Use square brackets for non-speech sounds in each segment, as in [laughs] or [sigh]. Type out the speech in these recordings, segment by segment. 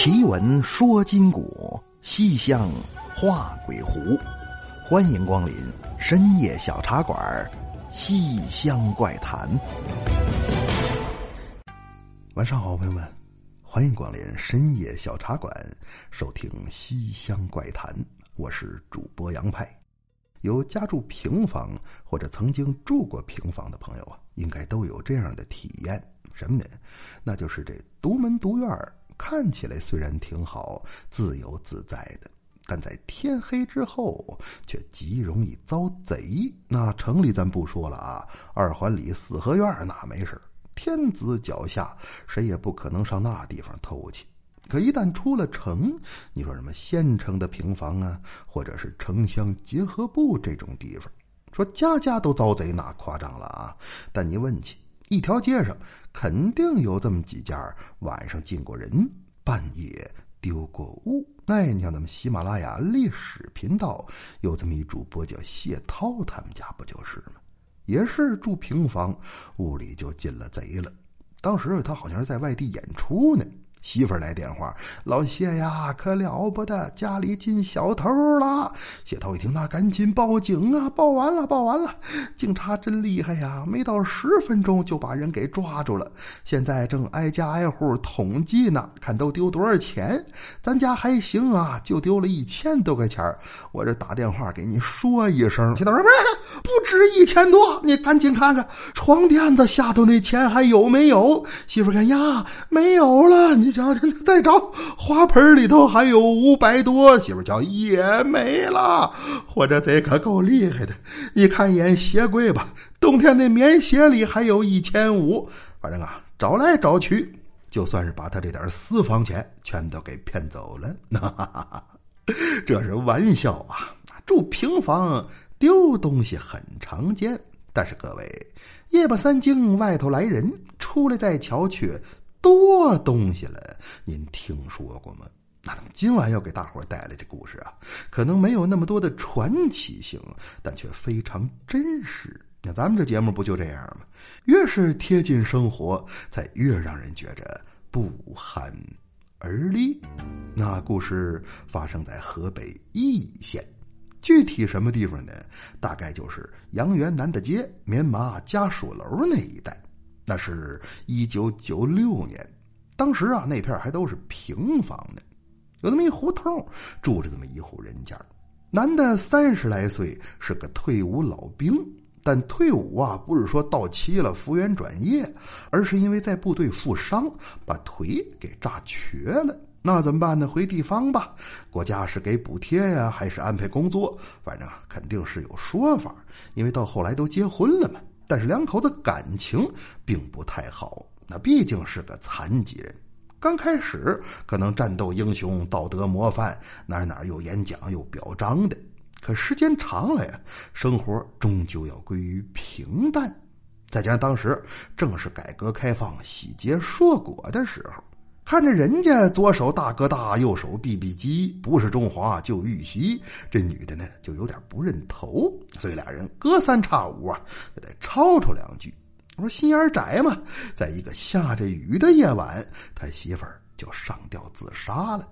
奇闻说今古，西厢画鬼狐。欢迎光临深夜小茶馆，《西厢怪谈》。晚上好，朋友们，欢迎光临深夜小茶馆，收听《西厢怪谈》。我是主播杨派。有家住平房或者曾经住过平房的朋友啊，应该都有这样的体验。什么呢？那就是这独门独院看起来虽然挺好，自由自在的，但在天黑之后却极容易遭贼。那城里咱不说了啊，二环里四合院那没事天子脚下，谁也不可能上那地方偷去。可一旦出了城，你说什么县城的平房啊，或者是城乡结合部这种地方，说家家都遭贼，那夸张了啊！但你问去。一条街上肯定有这么几家晚上进过人，半夜丢过物。那你像咱们喜马拉雅历史频道有这么一主播叫谢涛，他们家不就是吗？也是住平房，屋里就进了贼了。当时他好像是在外地演出呢。媳妇儿来电话，老谢呀，可了不得，家里进小偷了。谢涛一听，那赶紧报警啊！报完了，报完了，警察真厉害呀，没到十分钟就把人给抓住了。现在正挨家挨户统计呢，看都丢多少钱。咱家还行啊，就丢了一千多块钱我这打电话给你说一声。谢涛说：“不是，不止一千多，你赶紧看看床垫子下头那钱还有没有？”媳妇儿看呀，没有了。你。去瞧瞧再找花盆里头还有五百多，媳妇叫也没了。或者贼可够厉害的，你看一眼鞋柜吧，冬天那棉鞋里还有一千五。反正啊，找来找去，就算是把他这点私房钱全都给骗走了。这是玩笑啊！住平房丢东西很常见，但是各位，夜半三更外头来人，出来再瞧去。多东西了，您听说过吗？那咱们今晚要给大伙带来这故事啊，可能没有那么多的传奇性，但却非常真实。那咱们这节目不就这样吗？越是贴近生活，才越让人觉着不寒而栗。那故事发生在河北易县，具体什么地方呢？大概就是杨园南大街棉麻家属楼那一带。那是一九九六年，当时啊，那片还都是平房呢。有那么一胡同，住着这么一户人家。男的三十来岁，是个退伍老兵。但退伍啊，不是说到期了复员转业，而是因为在部队负伤，把腿给炸瘸了。那怎么办呢？回地方吧。[laughs] 国家是给补贴呀，还是安排工作？反正肯定是有说法。因为到后来都结婚了嘛。但是两口子感情并不太好，那毕竟是个残疾人。刚开始可能战斗英雄、道德模范，哪哪有演讲有表彰的。可时间长了呀，生活终究要归于平淡。再加上当时正是改革开放喜结硕果的时候。看着人家左手大哥大，右手 BB 机，不是中华就玉溪，这女的呢就有点不认头，所以俩人隔三差五啊就得吵吵两句。我说心眼窄嘛，在一个下着雨的夜晚，他媳妇儿就上吊自杀了。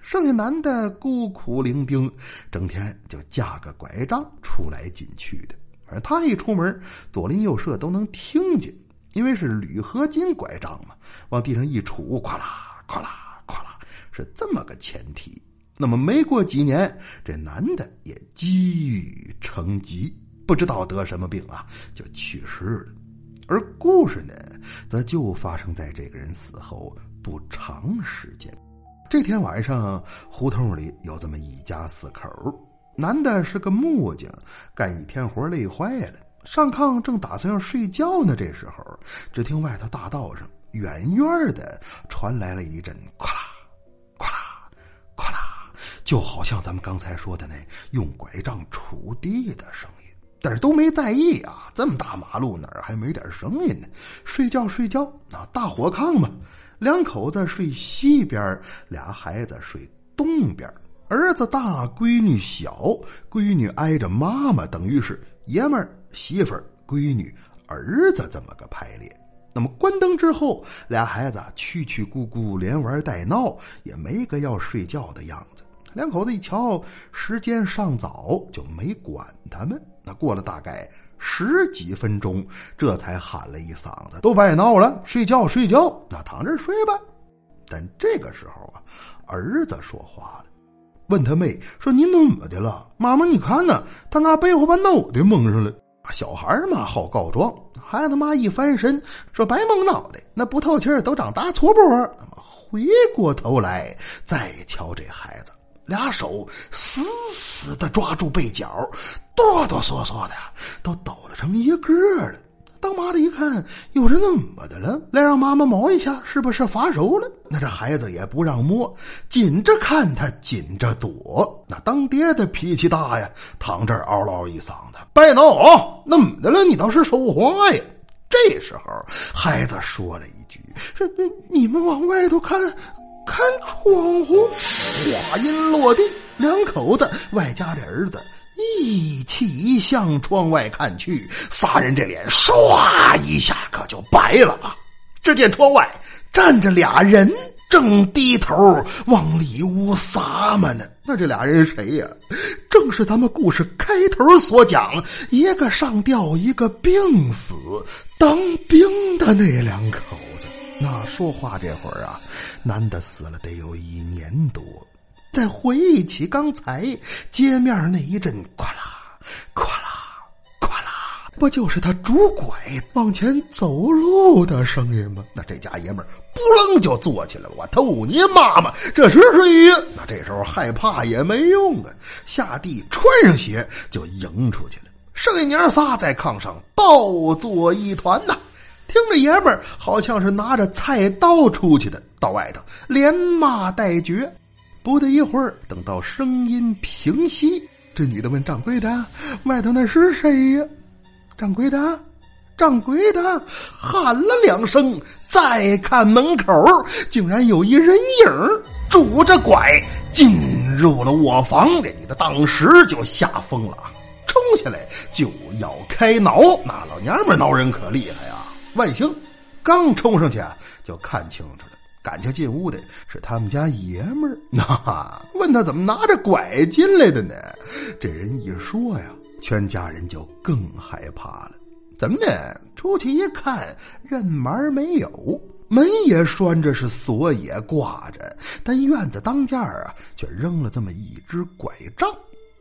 剩下男的孤苦伶仃，整天就架个拐杖出来进去的。反正他一出门，左邻右舍都能听见。因为是铝合金拐杖嘛，往地上一杵，咵啦咵啦咵啦，是这么个前提。那么没过几年，这男的也积郁成疾，不知道得什么病啊，就去世了。而故事呢，则就发生在这个人死后不长时间。这天晚上，胡同里有这么一家四口，男的是个木匠，干一天活累坏了。上炕正打算要睡觉呢，这时候，只听外头大道上远远的传来了一阵“咵啦，咵啦，咵啦”，就好像咱们刚才说的那用拐杖锄地的声音。但是都没在意啊，这么大马路哪儿还没点声音呢？睡觉睡觉，啊大火炕嘛，两口子睡西边，俩孩子睡东边。儿子大，闺女小，闺女挨着妈妈，等于是爷们儿、媳妇儿、闺女、儿子这么个排列。那么关灯之后，俩孩子曲曲咕咕，连玩带闹，也没个要睡觉的样子。两口子一瞧时间尚早，就没管他们。那过了大概十几分钟，这才喊了一嗓子：“都别闹了，睡觉睡觉，那躺着睡吧。”但这个时候啊，儿子说话了，问他妹说：“你怎么的了？妈妈，你看呢，他拿被窝把脑袋蒙上了。”小孩嘛，好告状。孩子妈一翻身说：“白蒙脑袋，那不透气儿都长大粗波。”那么回过头来再瞧这孩子，俩手死死的抓住被角，哆哆嗦嗦的都抖了成一个了。当妈的一看，有人怎么的了？来让妈妈摸一下，是不是发烧了？那这孩子也不让摸，紧着看他，紧着躲。那当爹的脾气大呀，躺这儿嗷嗷一嗓子：“别闹啊！怎么的了？你倒是说话呀！”这时候，孩子说了一句：“这你们往外头看，看窗户。”话音落地，两口子外加这儿子。一起向窗外看去，仨人这脸唰一下可就白了啊！只见窗外站着俩人，正低头往里屋撒嘛呢。那这俩人谁呀？正是咱们故事开头所讲，一个上吊，一个病死，当兵的那两口子。那说话这会儿啊，男的死了得有一年多。再回忆起刚才街面那一阵“咵啦咵啦咵啦”，不就是他拄拐往前走路的声音吗？那这家爷们儿扑棱就坐起来了。我偷你妈妈，这是谁？那这时候害怕也没用啊，下地穿上鞋就迎出去了。剩下娘仨在炕上抱作一团呐，听着爷们儿好像是拿着菜刀出去的，到外头连骂带绝。不得一会儿，等到声音平息，这女的问掌柜的：“外头那是谁呀？”掌柜的，掌柜的喊了两声，再看门口，竟然有一人影拄着拐进入了卧房。这女的当时就吓疯了，冲下来就要开挠。那老娘们挠人可厉害呀！万幸，刚冲上去就看清楚了。赶紧进屋的是他们家爷们儿，[laughs] 那问他怎么拿着拐进来的呢？这人一说呀，全家人就更害怕了。怎么的？出去一看，任门没有，门也拴着，是锁也挂着，但院子当间啊，却扔了这么一只拐杖。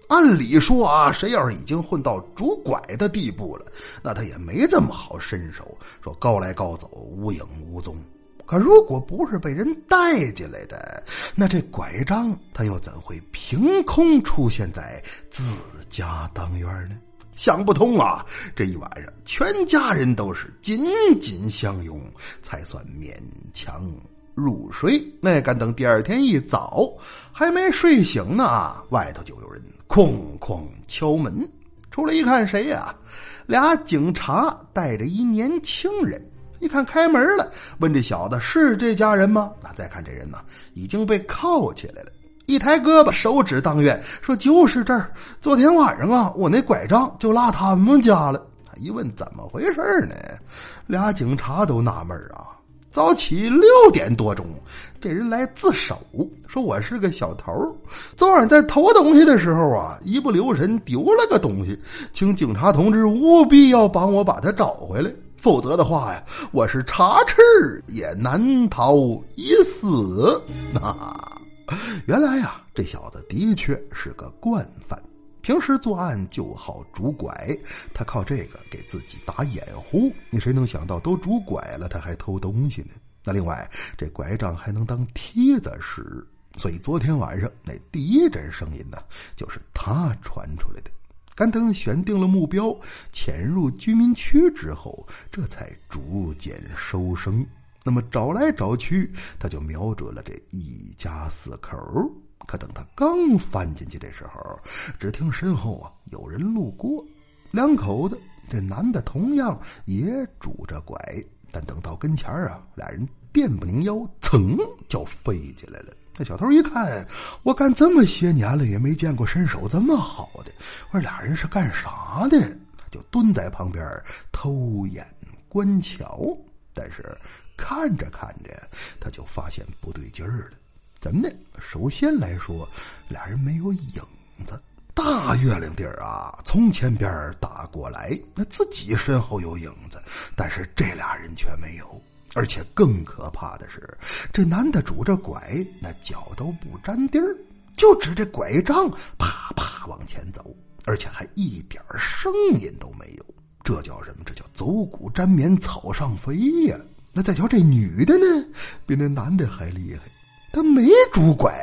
按理说啊，谁要是已经混到拄拐的地步了，那他也没这么好身手，说高来高走，无影无踪。可如果不是被人带进来的，那这拐杖他又怎会凭空出现在自家当院呢？想不通啊！这一晚上，全家人都是紧紧相拥，才算勉强入睡。那敢等第二天一早，还没睡醒呢，外头就有人哐哐敲门。出来一看，谁呀？俩警察带着一年轻人。一看开门了，问这小子是这家人吗？那再看这人呢，已经被铐起来了，一抬胳膊，手指当院，说就是这儿。昨天晚上啊，我那拐杖就落他们家了。一问怎么回事呢？俩警察都纳闷啊。早起六点多钟，这人来自首，说我是个小偷，昨晚在偷东西的时候啊，一不留神丢了个东西，请警察同志务必要帮我把它找回来。否则的话呀，我是插翅也难逃一死。那原来呀，这小子的确是个惯犯，平时作案就好拄拐，他靠这个给自己打掩护。你谁能想到都拄拐了，他还偷东西呢？那另外，这拐杖还能当梯子使，所以昨天晚上那第一阵声音呢，就是他传出来的。干等选定了目标，潜入居民区之后，这才逐渐收声。那么找来找去，他就瞄准了这一家四口。可等他刚翻进去的时候，只听身后啊有人路过，两口子，这男的同样也拄着拐，但等到跟前啊，俩人变不拧腰，噌就飞起来了。那小偷一看，我干这么些年了，也没见过身手这么好的。我说俩人是干啥的？就蹲在旁边偷眼观瞧。但是看着看着，他就发现不对劲儿了。怎么呢？首先来说，俩人没有影子。大月亮地儿啊，从前边打过来，那自己身后有影子，但是这俩人却没有。而且更可怕的是，这男的拄着拐，那脚都不沾地儿，就指着拐杖啪啪往前走，而且还一点声音都没有。这叫什么？这叫走骨沾棉，草上飞呀！那再瞧这女的呢，比那男的还厉害，她没拄拐，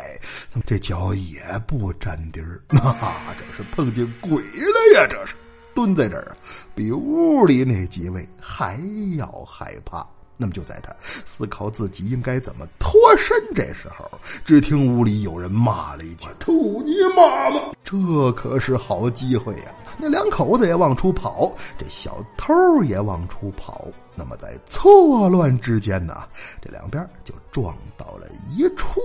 这脚也不沾地儿。那 [laughs] 这是碰见鬼了呀！这是蹲在这儿，比屋里那几位还要害怕。那么就在他思考自己应该怎么脱身这时候，只听屋里有人骂了一句：“吐你妈妈！”这可是好机会呀！那两口子也往出跑，这小偷也往出跑。那么在错乱之间呢，这两边就撞到了一处。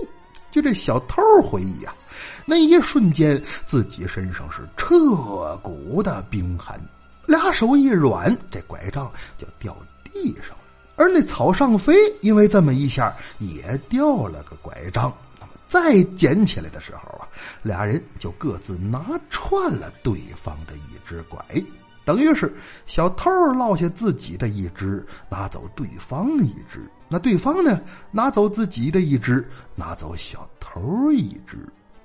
就这小偷回忆啊，那一瞬间自己身上是彻骨的冰寒，俩手一软，这拐杖就掉地上了。而那草上飞，因为这么一下也掉了个拐杖。那么再捡起来的时候啊，俩人就各自拿串了对方的一只拐，等于是小偷落下自己的一只，拿走对方一只；那对方呢，拿走自己的一只，拿走小偷一只。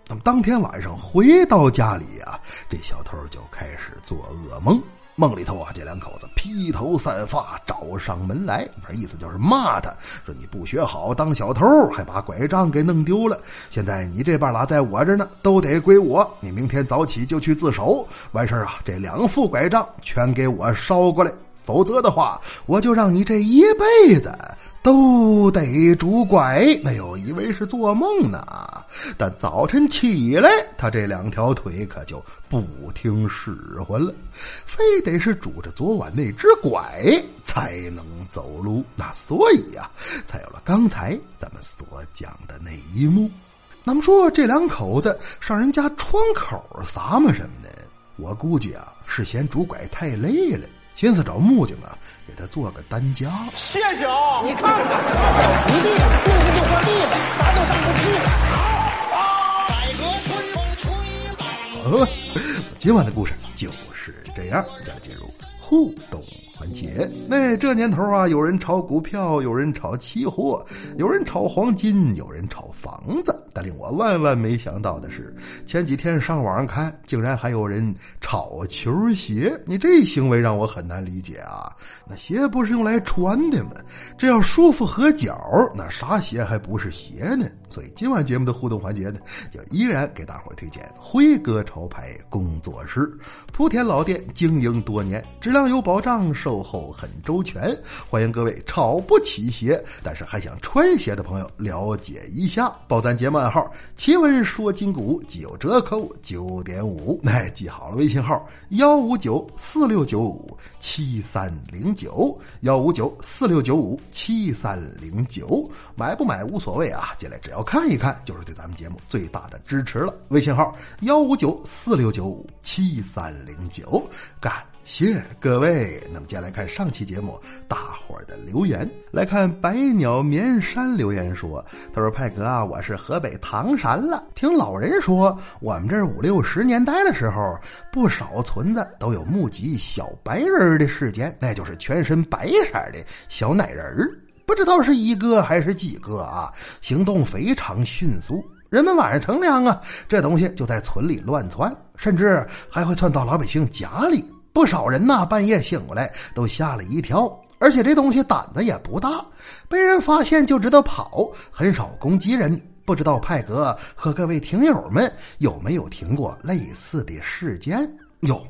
那么当天晚上回到家里啊，这小偷就开始做噩梦。梦里头啊，这两口子披头散发找上门来，不是意思就是骂他，说你不学好当小偷，还把拐杖给弄丢了。现在你这半拉在我这呢，都得归我。你明天早起就去自首，完事啊，这两副拐杖全给我捎过来，否则的话，我就让你这一辈子。都得拄拐，哎呦，以为是做梦呢。但早晨起来，他这两条腿可就不听使唤了，非得是拄着昨晚那只拐才能走路。那所以呀，才有了刚才咱们所讲的那一幕。那么说，这两口子上人家窗口撒么什么呢？我估计啊，是嫌拄拐太累了。寻思找木匠啊，给他做个担架。谢谢啊！你看看，不地不不就说地了，咱就当不去了。改革春风吹满。今晚的故事就是这样，再进入互动。环节，那这年头啊，有人炒股票，有人炒期货，有人炒黄金，有人炒房子。但令我万万没想到的是，前几天上网上看，竟然还有人炒球鞋。你这行为让我很难理解啊！那鞋不是用来穿的吗？这要舒服合脚，那啥鞋还不是鞋呢？所以今晚节目的互动环节呢，就依然给大伙推荐辉哥潮牌工作室，莆田老店经营多年，质量有保障，售后很周全。欢迎各位炒不起鞋，但是还想穿鞋的朋友了解一下。报咱节目暗号“奇闻说金股”，即有折扣九点五。哎，记好了，微信号幺五九四六九五七三零九幺五九四六九五七三零九。买不买无所谓啊，进来只要。看一看，就是对咱们节目最大的支持了。微信号幺五九四六九五七三零九，感谢各位。那么接下来看上期节目大伙儿的留言，来看百鸟绵山留言说：“他说派哥啊，我是河北唐山了。听老人说，我们这五六十年代的时候，不少村子都有目击小白人的事件，那就是全身白色的小奶人儿。”不知道是一个还是几个啊？行动非常迅速，人们晚上乘凉啊，这东西就在村里乱窜，甚至还会窜到老百姓家里。不少人呐，半夜醒过来都吓了一跳。而且这东西胆子也不大，被人发现就知道跑，很少攻击人。不知道派哥和各位听友们有没有听过类似的事件？哟，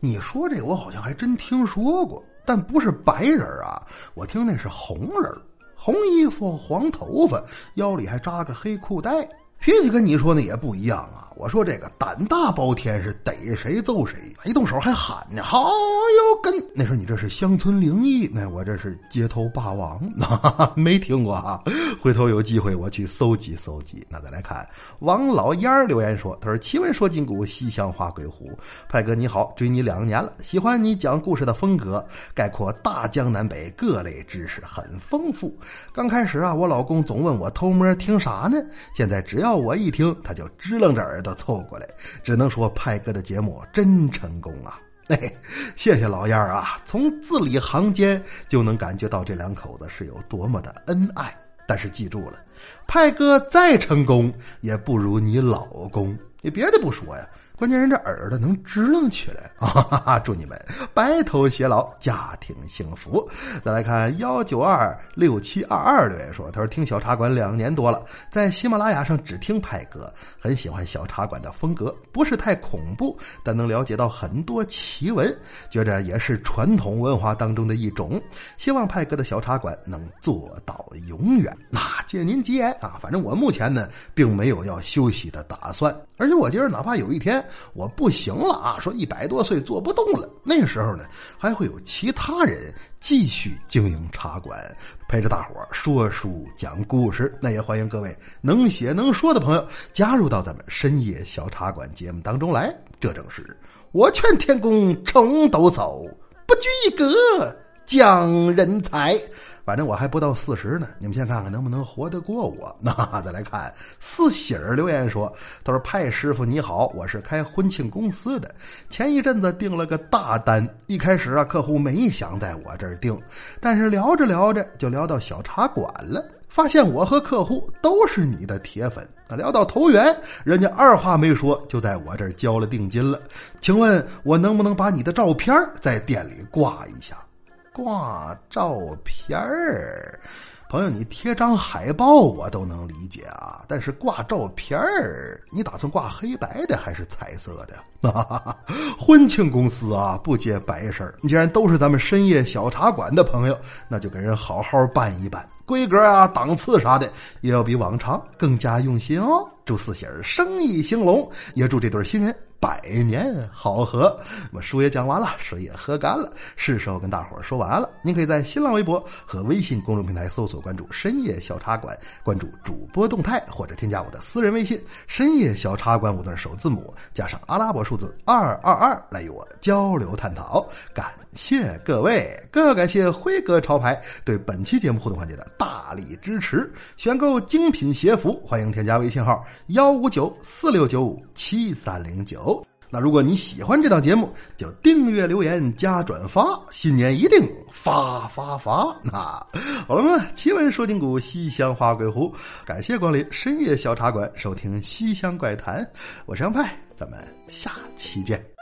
你说这我好像还真听说过。但不是白人啊，我听那是红人，红衣服、黄头发，腰里还扎个黑裤带，脾气跟你说的也不一样啊。我说这个胆大包天是逮谁揍谁，一动手还喊呢，好有跟。那时候你这是乡村灵异，那我这是街头霸王，[laughs] 哈哈没听过啊。回头有机会我去搜集搜集。那再来看王老烟儿留言说，他说奇闻说金谷，西乡话鬼狐。派哥你好，追你两年了，喜欢你讲故事的风格，概括大江南北各类知识很丰富。刚开始啊，我老公总问我偷摸听啥呢？现在只要我一听，他就支棱着耳都凑过来。只能说派哥的节目真成功啊！哎，谢谢老燕儿啊！从字里行间就能感觉到这两口子是有多么的恩爱。但是记住了，派哥再成功也不如你老公。你别的不说呀。关键人这耳朵能支棱起来啊！[laughs] 哈哈祝你们白头偕老，家庭幸福。再来看幺九二六七二二留言说：“他说听小茶馆两年多了，在喜马拉雅上只听派哥，很喜欢小茶馆的风格，不是太恐怖，但能了解到很多奇闻，觉着也是传统文化当中的一种。希望派哥的小茶馆能做到永远。那借您吉言啊！反正我目前呢，并没有要休息的打算，而且我觉得哪怕有一天。”我不行了啊！说一百多岁做不动了，那时候呢，还会有其他人继续经营茶馆，陪着大伙儿说书讲故事。那也欢迎各位能写能说的朋友加入到咱们深夜小茶馆节目当中来。这正是我劝天公重抖擞，不拘一格降人才。反正我还不到四十呢，你们先看看能不能活得过我。[laughs] 那再来看四喜儿留言说：“他说派师傅你好，我是开婚庆公司的，前一阵子订了个大单，一开始啊客户没想在我这儿订，但是聊着聊着就聊到小茶馆了，发现我和客户都是你的铁粉，聊到投缘，人家二话没说就在我这儿交了定金了。请问我能不能把你的照片在店里挂一下？”挂照片儿，朋友，你贴张海报我都能理解啊，但是挂照片儿，你打算挂黑白的还是彩色的？[laughs] 婚庆公司啊，不接白事儿。既然都是咱们深夜小茶馆的朋友，那就给人好好办一办，规格啊、档次啥的，也要比往常更加用心哦。祝四喜儿生意兴隆，也祝这对新人。百年好合，那么书也讲完了，水也喝干了，是时候跟大伙儿说晚安了。您可以在新浪微博和微信公众平台搜索关注“深夜小茶馆”，关注主播动态，或者添加我的私人微信“深夜小茶馆”五字首字母加上阿拉伯数字二二二来与我交流探讨。感谢各位，更要感谢辉哥潮牌对本期节目互动环节的大力支持。选购精品鞋服，欢迎添加微信号幺五九四六九五七三零九。那如果你喜欢这档节目，就订阅、留言、加转发，新年一定发发发！那好了嘛，奇闻说今古，西厢花鬼狐，感谢光临深夜小茶馆，收听西厢怪谈，我是杨派，咱们下期见。